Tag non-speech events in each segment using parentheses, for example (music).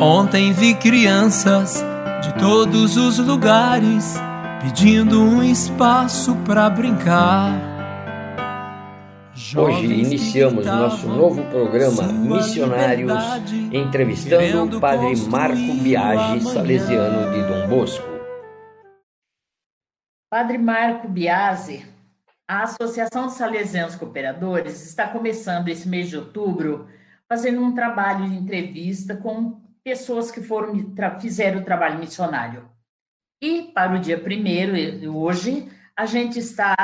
Ontem vi crianças de todos os lugares pedindo um espaço para brincar. Hoje iniciamos nosso novo programa Missionários, entrevistando o Padre Marco Biagi, salesiano de Dom Bosco. Padre Marco Biasi, a Associação de Salesianos Cooperadores está começando esse mês de outubro fazendo um trabalho de entrevista com pessoas que foram fizeram o trabalho missionário. E para o dia primeiro, hoje, a gente está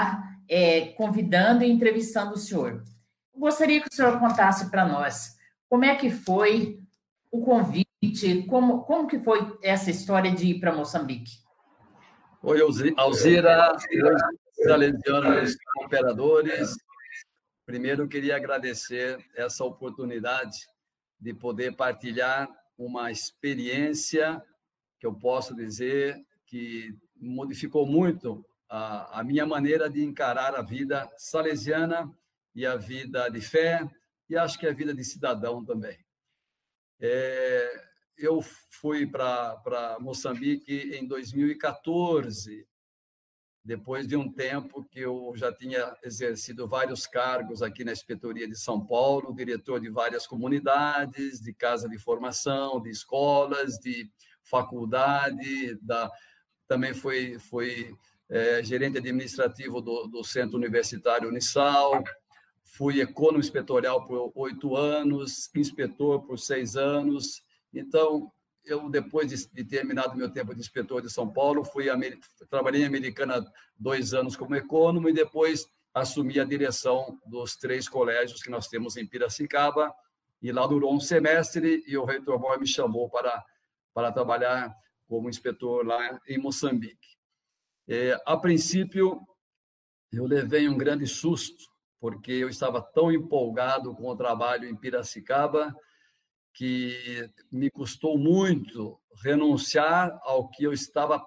é, convidando e entrevistando o senhor. Gostaria que o senhor contasse para nós como é que foi o convite, como, como que foi essa história de ir para Moçambique. Oi, Alzira, salesianos cooperadores. Primeiro, queria agradecer essa oportunidade de poder partilhar uma experiência que eu posso dizer que modificou muito a, a minha maneira de encarar a vida salesiana e a vida de fé e acho que a vida de cidadão também. É, eu fui para Moçambique em 2014, depois de um tempo que eu já tinha exercido vários cargos aqui na Inspetoria de São Paulo, diretor de várias comunidades, de casa de formação, de escolas, de faculdade, da, também foi é, gerente administrativo do, do Centro Universitário Unisal, fui econômico inspetorial por oito anos, inspetor por seis anos. Então, eu, depois de, de terminado meu tempo de inspetor de São Paulo, fui trabalhei em Americana dois anos como econômico e depois assumi a direção dos três colégios que nós temos em Piracicaba. E lá durou um semestre e o reitor Boy me chamou para, para trabalhar como inspetor lá em Moçambique. É, a princípio, eu levei um grande susto, porque eu estava tão empolgado com o trabalho em Piracicaba que me custou muito renunciar ao que eu estava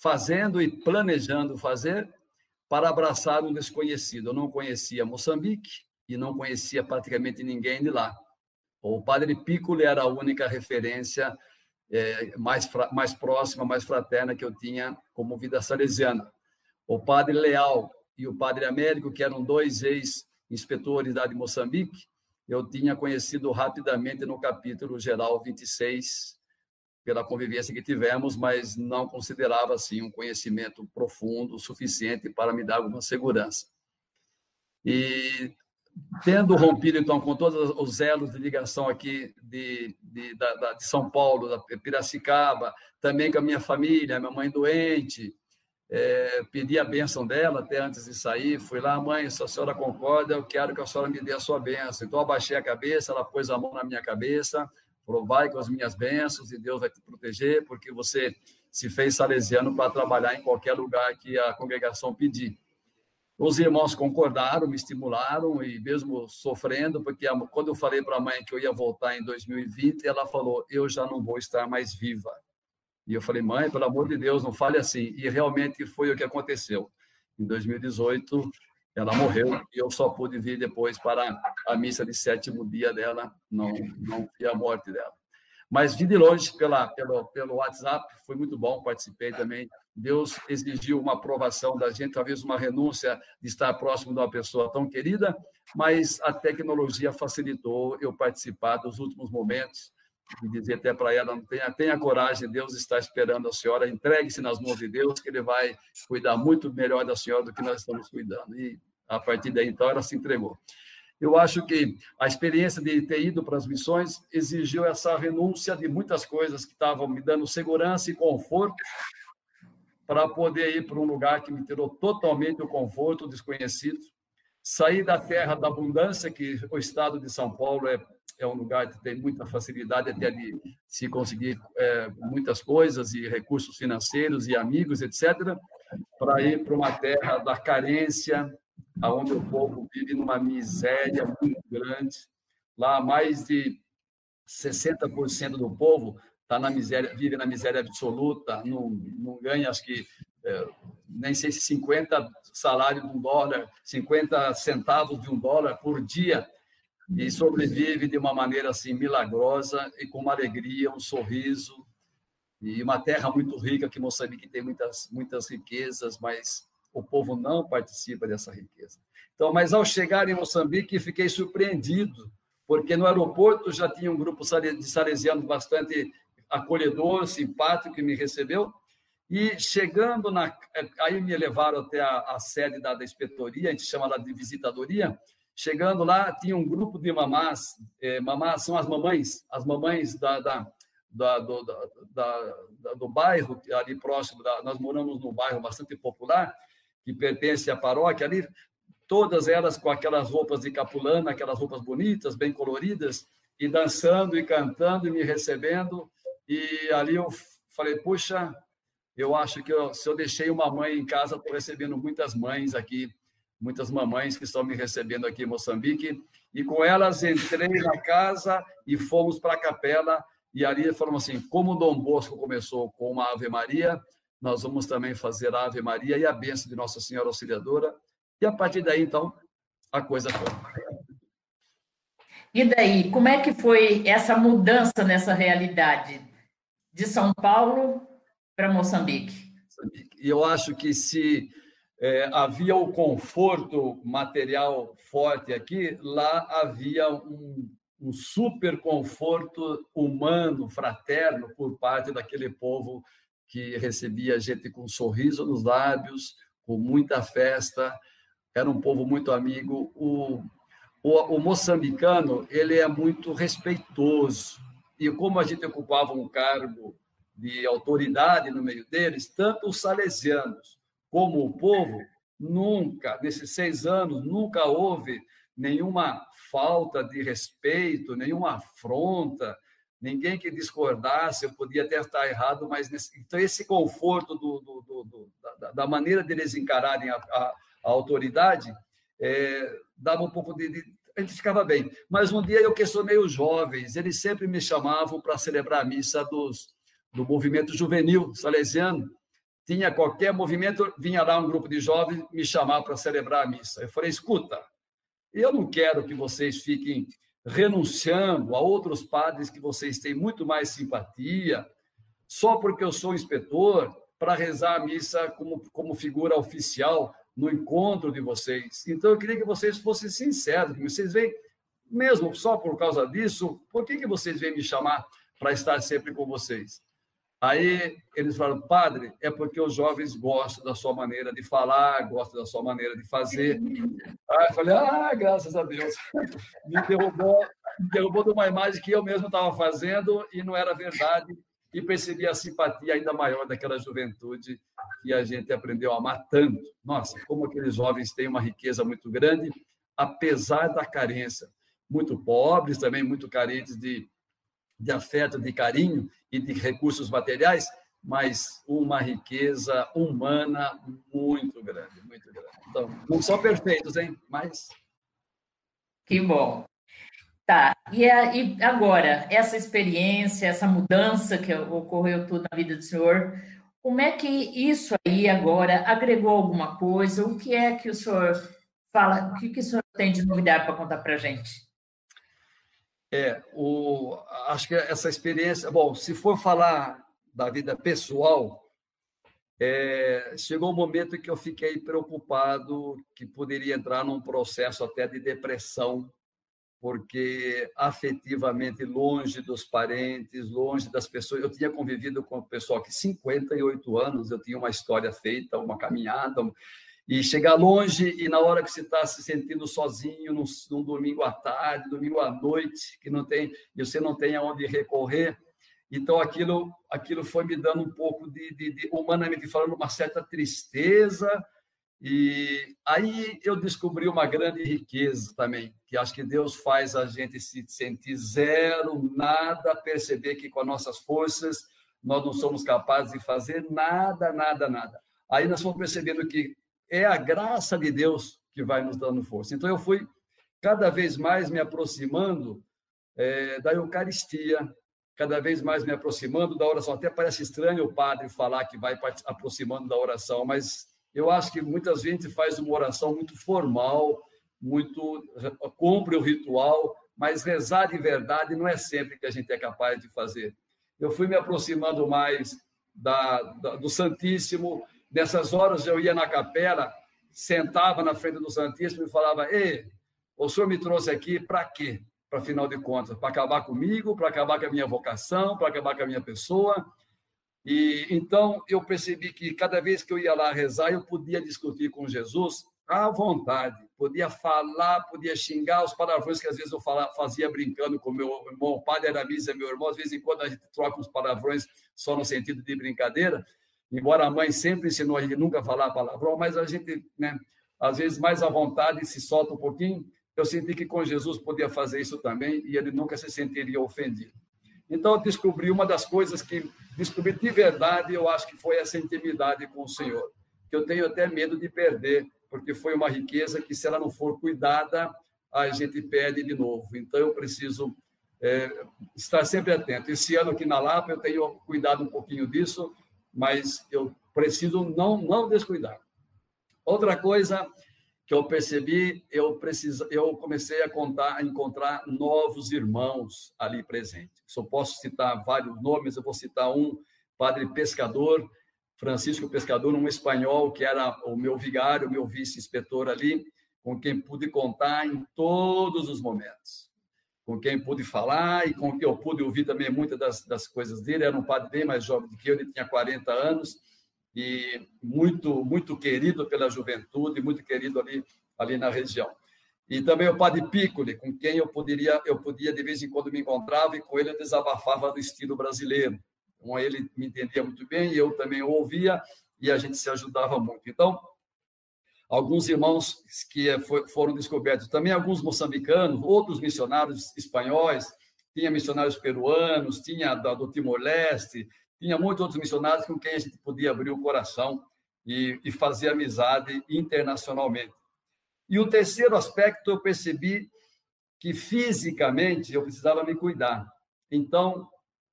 fazendo e planejando fazer para abraçar um desconhecido. Eu não conhecia Moçambique e não conhecia praticamente ninguém de lá. O Padre Piccolo era a única referência é, mais, mais próxima, mais fraterna que eu tinha como vida salesiana. O Padre Leal e o Padre Américo, que eram dois ex-inspetores da de Moçambique, eu tinha conhecido rapidamente no capítulo geral 26, pela convivência que tivemos, mas não considerava assim um conhecimento profundo, suficiente para me dar alguma segurança. E tendo rompido então com todos os elos de ligação aqui de, de, da, de São Paulo, da Piracicaba, também com a minha família, minha mãe doente, é, pedi a bênção dela até antes de sair. Fui lá, mãe, se a senhora concorda, eu quero que a senhora me dê a sua bênção. Então, abaixei a cabeça, ela pôs a mão na minha cabeça, falou: vai com as minhas bênçãos e Deus vai te proteger, porque você se fez salesiano para trabalhar em qualquer lugar que a congregação pedir. Os irmãos concordaram, me estimularam e mesmo sofrendo, porque quando eu falei para a mãe que eu ia voltar em 2020, ela falou: eu já não vou estar mais viva. E eu falei, mãe, pelo amor de Deus, não fale assim. E realmente foi o que aconteceu. Em 2018, ela morreu e eu só pude vir depois para a missa de sétimo dia dela, não, não vi a morte dela. Mas vi de longe pela, pelo, pelo WhatsApp, foi muito bom, participei também. Deus exigiu uma aprovação da gente, talvez uma renúncia de estar próximo de uma pessoa tão querida, mas a tecnologia facilitou eu participar dos últimos momentos e dizer até para ela, tenha, tenha coragem, Deus está esperando a senhora, entregue-se nas mãos de Deus, que Ele vai cuidar muito melhor da senhora do que nós estamos cuidando. E a partir daí, então, ela se entregou. Eu acho que a experiência de ter ido para as missões exigiu essa renúncia de muitas coisas que estavam me dando segurança e conforto para poder ir para um lugar que me tirou totalmente o conforto, desconhecido, sair da terra da abundância, que o estado de São Paulo é é um lugar que tem muita facilidade até de se conseguir é, muitas coisas e recursos financeiros e amigos, etc., para ir para uma terra da carência, aonde o povo vive numa miséria muito grande. Lá, mais de 60% do povo está na miséria, vive na miséria absoluta, não, não ganha, acho que, é, nem sei se 50 salários de um dólar, 50 centavos de um dólar por dia e sobrevive de uma maneira assim milagrosa e com uma alegria, um sorriso e uma terra muito rica que Moçambique tem muitas muitas riquezas, mas o povo não participa dessa riqueza. Então, mas ao chegar em Moçambique, fiquei surpreendido, porque no aeroporto já tinha um grupo de salesianos bastante acolhedor, simpático, que me recebeu, e chegando na. Aí me levaram até a, a sede da, da inspetoria, a gente chama lá de visitadoria. Chegando lá, tinha um grupo de mamás. É, mamás são as mamães, as mamães da, da, da do, da, do bairro, ali próximo. Nós moramos num bairro bastante popular, que pertence à paróquia ali, todas elas com aquelas roupas de capulana, aquelas roupas bonitas, bem coloridas, e dançando e cantando e me recebendo. E ali eu falei, puxa, eu acho que eu, se eu deixei uma mãe em casa, estou recebendo muitas mães aqui, muitas mamães que estão me recebendo aqui em Moçambique. E com elas entrei na casa e fomos para a capela. E ali falamos assim: como Dom Bosco começou com uma Ave Maria, nós vamos também fazer a Ave Maria e a bênção de Nossa Senhora Auxiliadora. E a partir daí, então, a coisa foi. E daí, como é que foi essa mudança nessa realidade de São Paulo para Moçambique? E eu acho que se é, havia o conforto material forte aqui, lá havia um, um super conforto humano, fraterno, por parte daquele povo que recebia a gente com um sorriso nos lábios, com muita festa, era um povo muito amigo. O, o, o, moçambicano ele é muito respeitoso e como a gente ocupava um cargo de autoridade no meio deles, tanto os salesianos como o povo nunca nesses seis anos nunca houve nenhuma falta de respeito, nenhuma afronta, ninguém que discordasse, eu podia até estar errado, mas nesse, então esse conforto do, do, do, da, da, maneira deles encararem a, a, a autoridade é, dava um pouco de, de, a gente ficava bem. Mas um dia eu questionei os jovens, eles sempre me chamavam para celebrar a missa dos, do movimento juvenil salesiano. Tinha qualquer movimento, vinha lá um grupo de jovens me chamar para celebrar a missa. Eu falei: escuta, eu não quero que vocês fiquem renunciando a outros padres que vocês têm muito mais simpatia, só porque eu sou inspetor, para rezar a missa como, como figura oficial no encontro de vocês. Então, eu queria que vocês fossem sinceros, que vocês vêm, mesmo só por causa disso, por que, que vocês vêm me chamar para estar sempre com vocês? Aí eles falaram, padre, é porque os jovens gostam da sua maneira de falar, gostam da sua maneira de fazer. Aí eu falei, ah, graças a Deus. (laughs) Me derrubou, me derrubou de uma imagem que eu mesmo estava fazendo e não era verdade. E percebi a simpatia ainda maior daquela juventude que a gente aprendeu a amar tanto. Nossa, como aqueles jovens têm uma riqueza muito grande, apesar da carência. Muito pobres também, muito carentes de de afeto, de carinho e de recursos materiais, mas uma riqueza humana muito grande, muito grande. Então, não são perfeitos, hein? Mas. Que bom. Tá, e, a, e agora, essa experiência, essa mudança que ocorreu tudo na vida do senhor, como é que isso aí agora agregou alguma coisa? O que é que o senhor fala, o que, que o senhor tem de novidade para contar para a gente? É, o, acho que essa experiência. Bom, se for falar da vida pessoal, é, chegou um momento que eu fiquei preocupado que poderia entrar num processo até de depressão, porque afetivamente longe dos parentes, longe das pessoas. Eu tinha convivido com o pessoal que 58 anos, eu tinha uma história feita, uma caminhada, e chegar longe e na hora que você está se sentindo sozinho, num, num, domingo à tarde, domingo à noite, que não tem, e você não tem aonde recorrer, então aquilo, aquilo foi me dando um pouco de, de, de, humanamente falando, uma certa tristeza, e aí eu descobri uma grande riqueza também, que acho que Deus faz a gente se sentir zero, nada, perceber que com as nossas forças nós não somos capazes de fazer nada, nada, nada. Aí nós fomos percebendo que é a graça de Deus que vai nos dando força. Então, eu fui cada vez mais me aproximando é, da Eucaristia, cada vez mais me aproximando da oração. Até parece estranho o padre falar que vai aproximando da oração, mas eu acho que muitas vezes faz uma oração muito formal, muito cumpre o ritual, mas rezar de verdade não é sempre que a gente é capaz de fazer. Eu fui me aproximando mais da, da, do Santíssimo. Nessas horas eu ia na capela, sentava na frente do Santíssimo e falava: Ei, o senhor me trouxe aqui para quê? Para final de contas, para acabar comigo, para acabar com a minha vocação, para acabar com a minha pessoa. E então eu percebi que cada vez que eu ia lá rezar, eu podia discutir com Jesus à vontade, podia falar, podia xingar os palavrões que às vezes eu fazia brincando com meu irmão, o padre era missa, meu irmão, às vezes em quando a gente troca uns palavrões só no sentido de brincadeira, embora a mãe sempre ensinou a gente nunca falar palavrão, mas a gente, né, às vezes mais à vontade se solta um pouquinho, eu senti que com Jesus podia fazer isso também e ele nunca se sentiria ofendido. Então, eu descobri uma das coisas que descobri de verdade, eu acho que foi essa intimidade com o Senhor, que eu tenho até medo de perder, porque foi uma riqueza que, se ela não for cuidada, a gente perde de novo. Então, eu preciso é, estar sempre atento. Esse ano aqui na Lapa, eu tenho cuidado um pouquinho disso, mas eu preciso não, não descuidar. Outra coisa que eu percebi, eu preciso, eu comecei a contar, a encontrar novos irmãos ali presentes. Se eu posso citar vários nomes, eu vou citar um, padre pescador, Francisco Pescador, um espanhol que era o meu vigário, o meu vice-inspetor ali, com quem pude contar em todos os momentos, com quem pude falar e com quem eu pude ouvir também muitas das, das coisas dele. Era um padre bem mais jovem do que eu, ele tinha 40 anos e muito muito querido pela juventude, muito querido ali ali na região. E também o padre Piccoli, com quem eu poderia eu podia de vez em quando me encontrava e com ele eu desabafava do estilo brasileiro com ele me entendia muito bem, eu também o ouvia, e a gente se ajudava muito. Então, alguns irmãos que foram descobertos, também alguns moçambicanos, outros missionários espanhóis, tinha missionários peruanos, tinha do Timor-Leste, tinha muitos outros missionários com quem a gente podia abrir o coração e, e fazer amizade internacionalmente. E o terceiro aspecto, eu percebi que fisicamente eu precisava me cuidar. Então,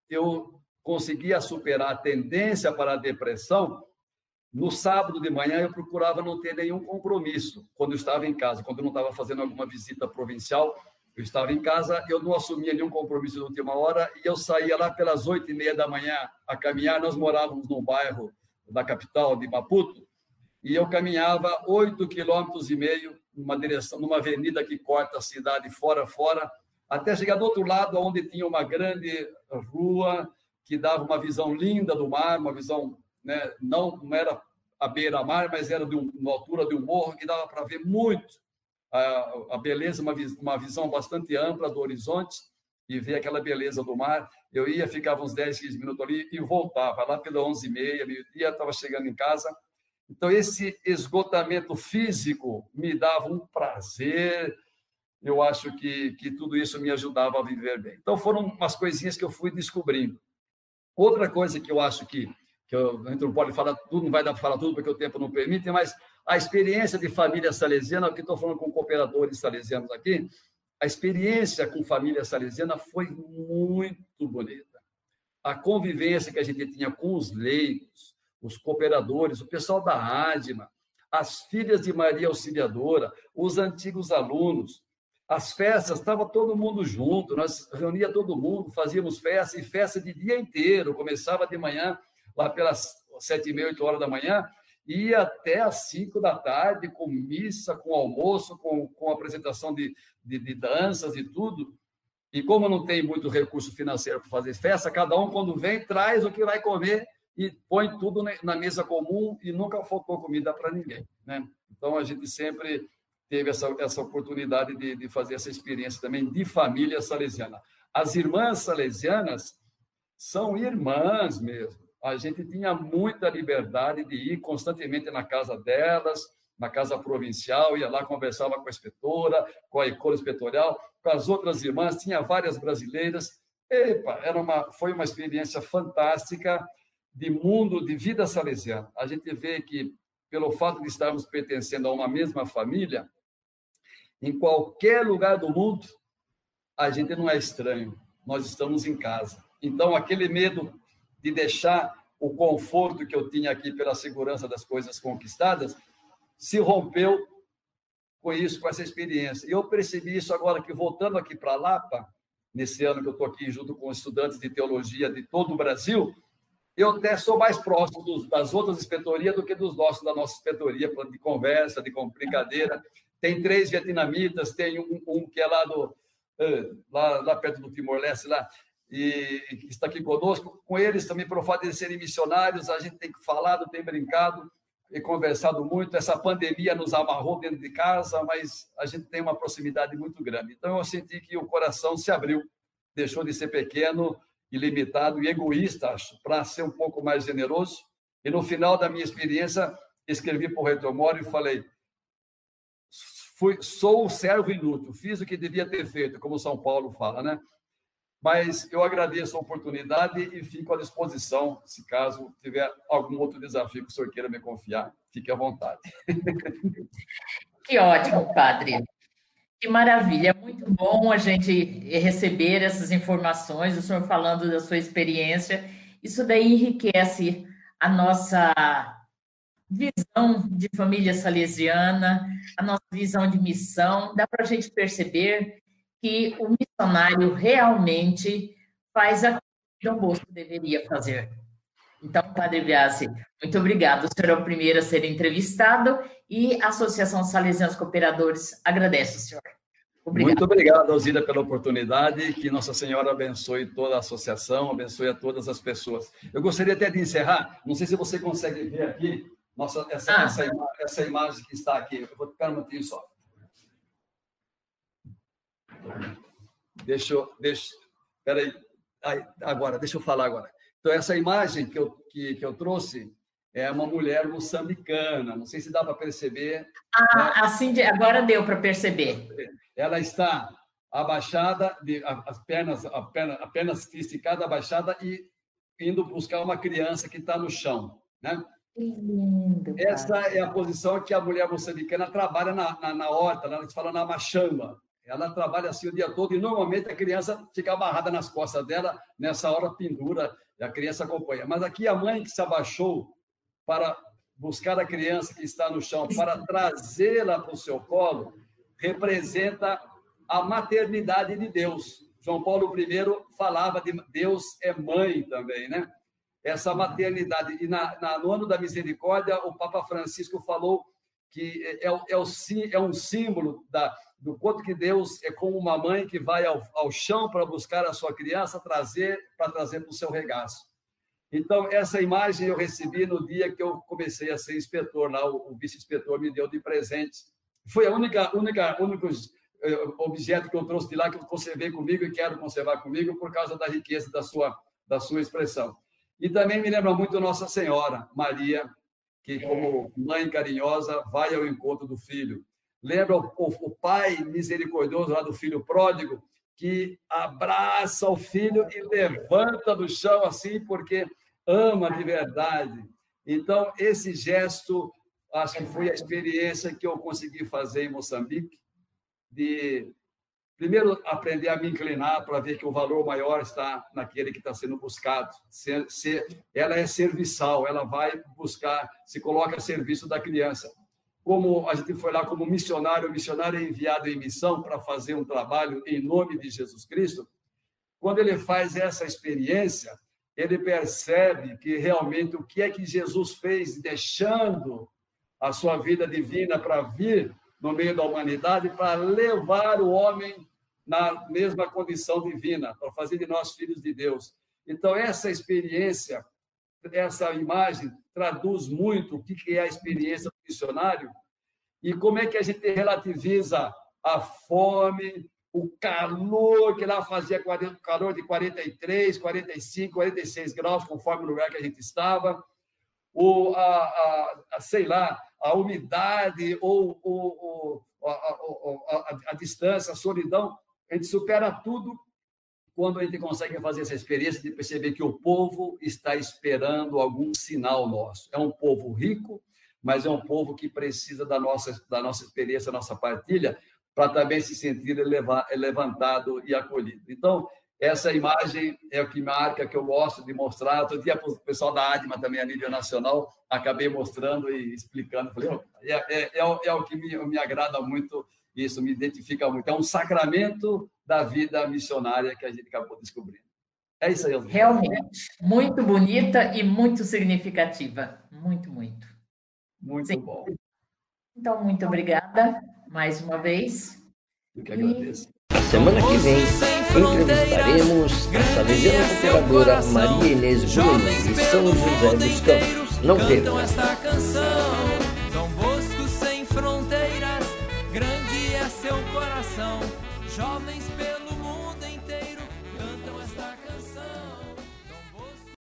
eu conseguia superar a tendência para a depressão, no sábado de manhã eu procurava não ter nenhum compromisso quando eu estava em casa, quando eu não estava fazendo alguma visita provincial, eu estava em casa, eu não assumia nenhum compromisso de última hora e eu saía lá pelas oito e meia da manhã a caminhar. Nós morávamos num bairro da capital de Maputo e eu caminhava oito quilômetros e meio numa direção, numa avenida que corta a cidade fora fora, até chegar do outro lado, onde tinha uma grande rua que dava uma visão linda do mar, uma visão, né, não, não era a beira-mar, mas era de um, uma altura de um morro que dava para ver muito a, a beleza, uma, uma visão bastante ampla do horizonte e ver aquela beleza do mar. Eu ia, ficava uns 10, 15 minutos ali e voltava. Lá pela 11h30, meio-dia, estava chegando em casa. Então, esse esgotamento físico me dava um prazer. Eu acho que, que tudo isso me ajudava a viver bem. Então, foram umas coisinhas que eu fui descobrindo. Outra coisa que eu acho que, que eu, a gente não pode falar tudo, não vai dar para falar tudo porque o tempo não permite, mas a experiência de família salesiana, que estou falando com cooperadores salesianos aqui, a experiência com família salesiana foi muito bonita. A convivência que a gente tinha com os leigos, os cooperadores, o pessoal da ADMA, as filhas de Maria Auxiliadora, os antigos alunos, as festas, estava todo mundo junto, nós reunia todo mundo, fazíamos festa, e festa de dia inteiro, começava de manhã, lá pelas sete e meia, oito horas da manhã, ia até às cinco da tarde, com missa, com almoço, com, com apresentação de, de, de danças e tudo. E como não tem muito recurso financeiro para fazer festa, cada um, quando vem, traz o que vai comer e põe tudo na mesa comum e nunca faltou comida para ninguém. Né? Então, a gente sempre teve essa, essa oportunidade de, de fazer essa experiência também de família salesiana. As irmãs salesianas são irmãs mesmo. A gente tinha muita liberdade de ir constantemente na casa delas, na casa provincial, ia lá, conversava com a inspetora, com a escola inspetorial, com as outras irmãs, tinha várias brasileiras. Epa, era uma, foi uma experiência fantástica de mundo, de vida salesiana. A gente vê que, pelo fato de estarmos pertencendo a uma mesma família, em qualquer lugar do mundo, a gente não é estranho, nós estamos em casa. Então, aquele medo de deixar o conforto que eu tinha aqui pela segurança das coisas conquistadas se rompeu com isso, com essa experiência. E eu percebi isso agora que, voltando aqui para Lapa, nesse ano que eu estou aqui junto com estudantes de teologia de todo o Brasil, eu até sou mais próximo dos, das outras inspetorias do que dos nossos, da nossa inspetoria, de conversa, de brincadeira. Tem três vietnamitas, tem um, um que é lá, do, lá, lá perto do Timor-Leste, lá, e está aqui conosco. Com eles também, por fato de serem missionários, a gente tem falado, tem brincado e conversado muito. Essa pandemia nos amarrou dentro de casa, mas a gente tem uma proximidade muito grande. Então, eu senti que o coração se abriu, deixou de ser pequeno, ilimitado e egoísta, para ser um pouco mais generoso. E no final da minha experiência, escrevi para o Reitor Moro e falei: fui, sou o servo inútil, fiz o que devia ter feito, como São Paulo fala, né? Mas eu agradeço a oportunidade e fico à disposição, se caso tiver algum outro desafio que o senhor queira me confiar, fique à vontade. (laughs) Que ótimo, padre. Que maravilha, muito bom a gente receber essas informações, o senhor falando da sua experiência. Isso daí enriquece a nossa visão de família salesiana, a nossa visão de missão. Dá para a gente perceber que o missionário realmente faz a que o Bosco deveria fazer. Então, Padre Biasi, muito obrigado. O senhor é o primeiro a ser entrevistado e a Associação Salesianos Cooperadores agradece o senhor. Obrigado. Muito obrigado, Alzida, pela oportunidade. Que Nossa Senhora abençoe toda a associação, abençoe a todas as pessoas. Eu gostaria até de encerrar, não sei se você consegue ver aqui, nossa, essa, ah. essa, essa imagem que está aqui. Eu vou ficar um minutinho só. Deixa eu. Deixa, peraí. Aí, agora, deixa eu falar agora. Então, essa imagem que eu, que, que eu trouxe é uma mulher moçambicana. Não sei se dá para perceber. Ah, né? assim, agora deu para perceber. Ela está abaixada, de, as pernas apenas, apenas esticada, abaixada e indo buscar uma criança que está no chão. Né? Lindo, Essa é a posição que a mulher moçambicana trabalha na, na, na horta, ela se fala na machamba. Ela trabalha assim o dia todo e normalmente a criança fica amarrada nas costas dela, nessa hora pendura, e a criança acompanha. Mas aqui a mãe que se abaixou para buscar a criança que está no chão, para trazê-la para o seu colo, representa a maternidade de Deus. João Paulo I falava de Deus é mãe também, né? Essa maternidade. E na, na, no ano da misericórdia, o Papa Francisco falou que é, é, é, é um símbolo da, do quanto que Deus é como uma mãe que vai ao, ao chão para buscar a sua criança, trazer para trazer para o seu regaço. Então, essa imagem eu recebi no dia que eu comecei a ser inspetor lá, o, o vice-inspetor me deu de presente. Foi a única, única, único eh, objeto que eu trouxe de lá que eu conservei comigo e quero conservar comigo por causa da riqueza da sua, da sua expressão. E também me lembra muito Nossa Senhora, Maria, que como mãe carinhosa vai ao encontro do filho. Lembra o, o pai misericordioso lá do filho pródigo, que abraça o filho e levanta do chão assim, porque ama de verdade. Então, esse gesto, acho que foi a experiência que eu consegui fazer em Moçambique, de primeiro aprender a me inclinar para ver que o valor maior está naquele que está sendo buscado. Ser, ser, ela é serviçal, ela vai buscar, se coloca a serviço da criança como a gente foi lá como missionário, missionário é enviado em missão para fazer um trabalho em nome de Jesus Cristo, quando ele faz essa experiência, ele percebe que realmente o que é que Jesus fez, deixando a sua vida divina para vir no meio da humanidade, para levar o homem na mesma condição divina, para fazer de nós filhos de Deus. Então, essa experiência, essa imagem, traduz muito o que é a experiência missionário e como é que a gente relativiza a fome, o calor, que lá fazia calor de 43, 45, 46 graus, conforme o lugar que a gente estava, ou a, a, a sei lá, a umidade ou, ou, ou a, a, a, distância, a solidão, a gente supera tudo quando a gente consegue fazer essa experiência de perceber que o povo está esperando algum sinal nosso. É um povo rico, mas é um povo que precisa da nossa, da nossa experiência, da nossa partilha, para também se sentir levantado e acolhido. Então, essa imagem é o que marca, que eu gosto de mostrar. Outro dia, o pessoal da ADMA também, a nível nacional, acabei mostrando e explicando. Falei, é, é, é, é, o que me, me agrada muito, isso me identifica muito. É um sacramento da vida missionária que a gente acabou descobrindo. É isso aí. Elza. Realmente, muito bonita e muito significativa. Muito, muito. Muito Sim. bom. Então, muito obrigada mais uma vez. Eu que agradeço. Na semana que vem, entrevistaremos a salesiana procuradora Maria Inês Bruno, de São José dos Campos. Não perca! charming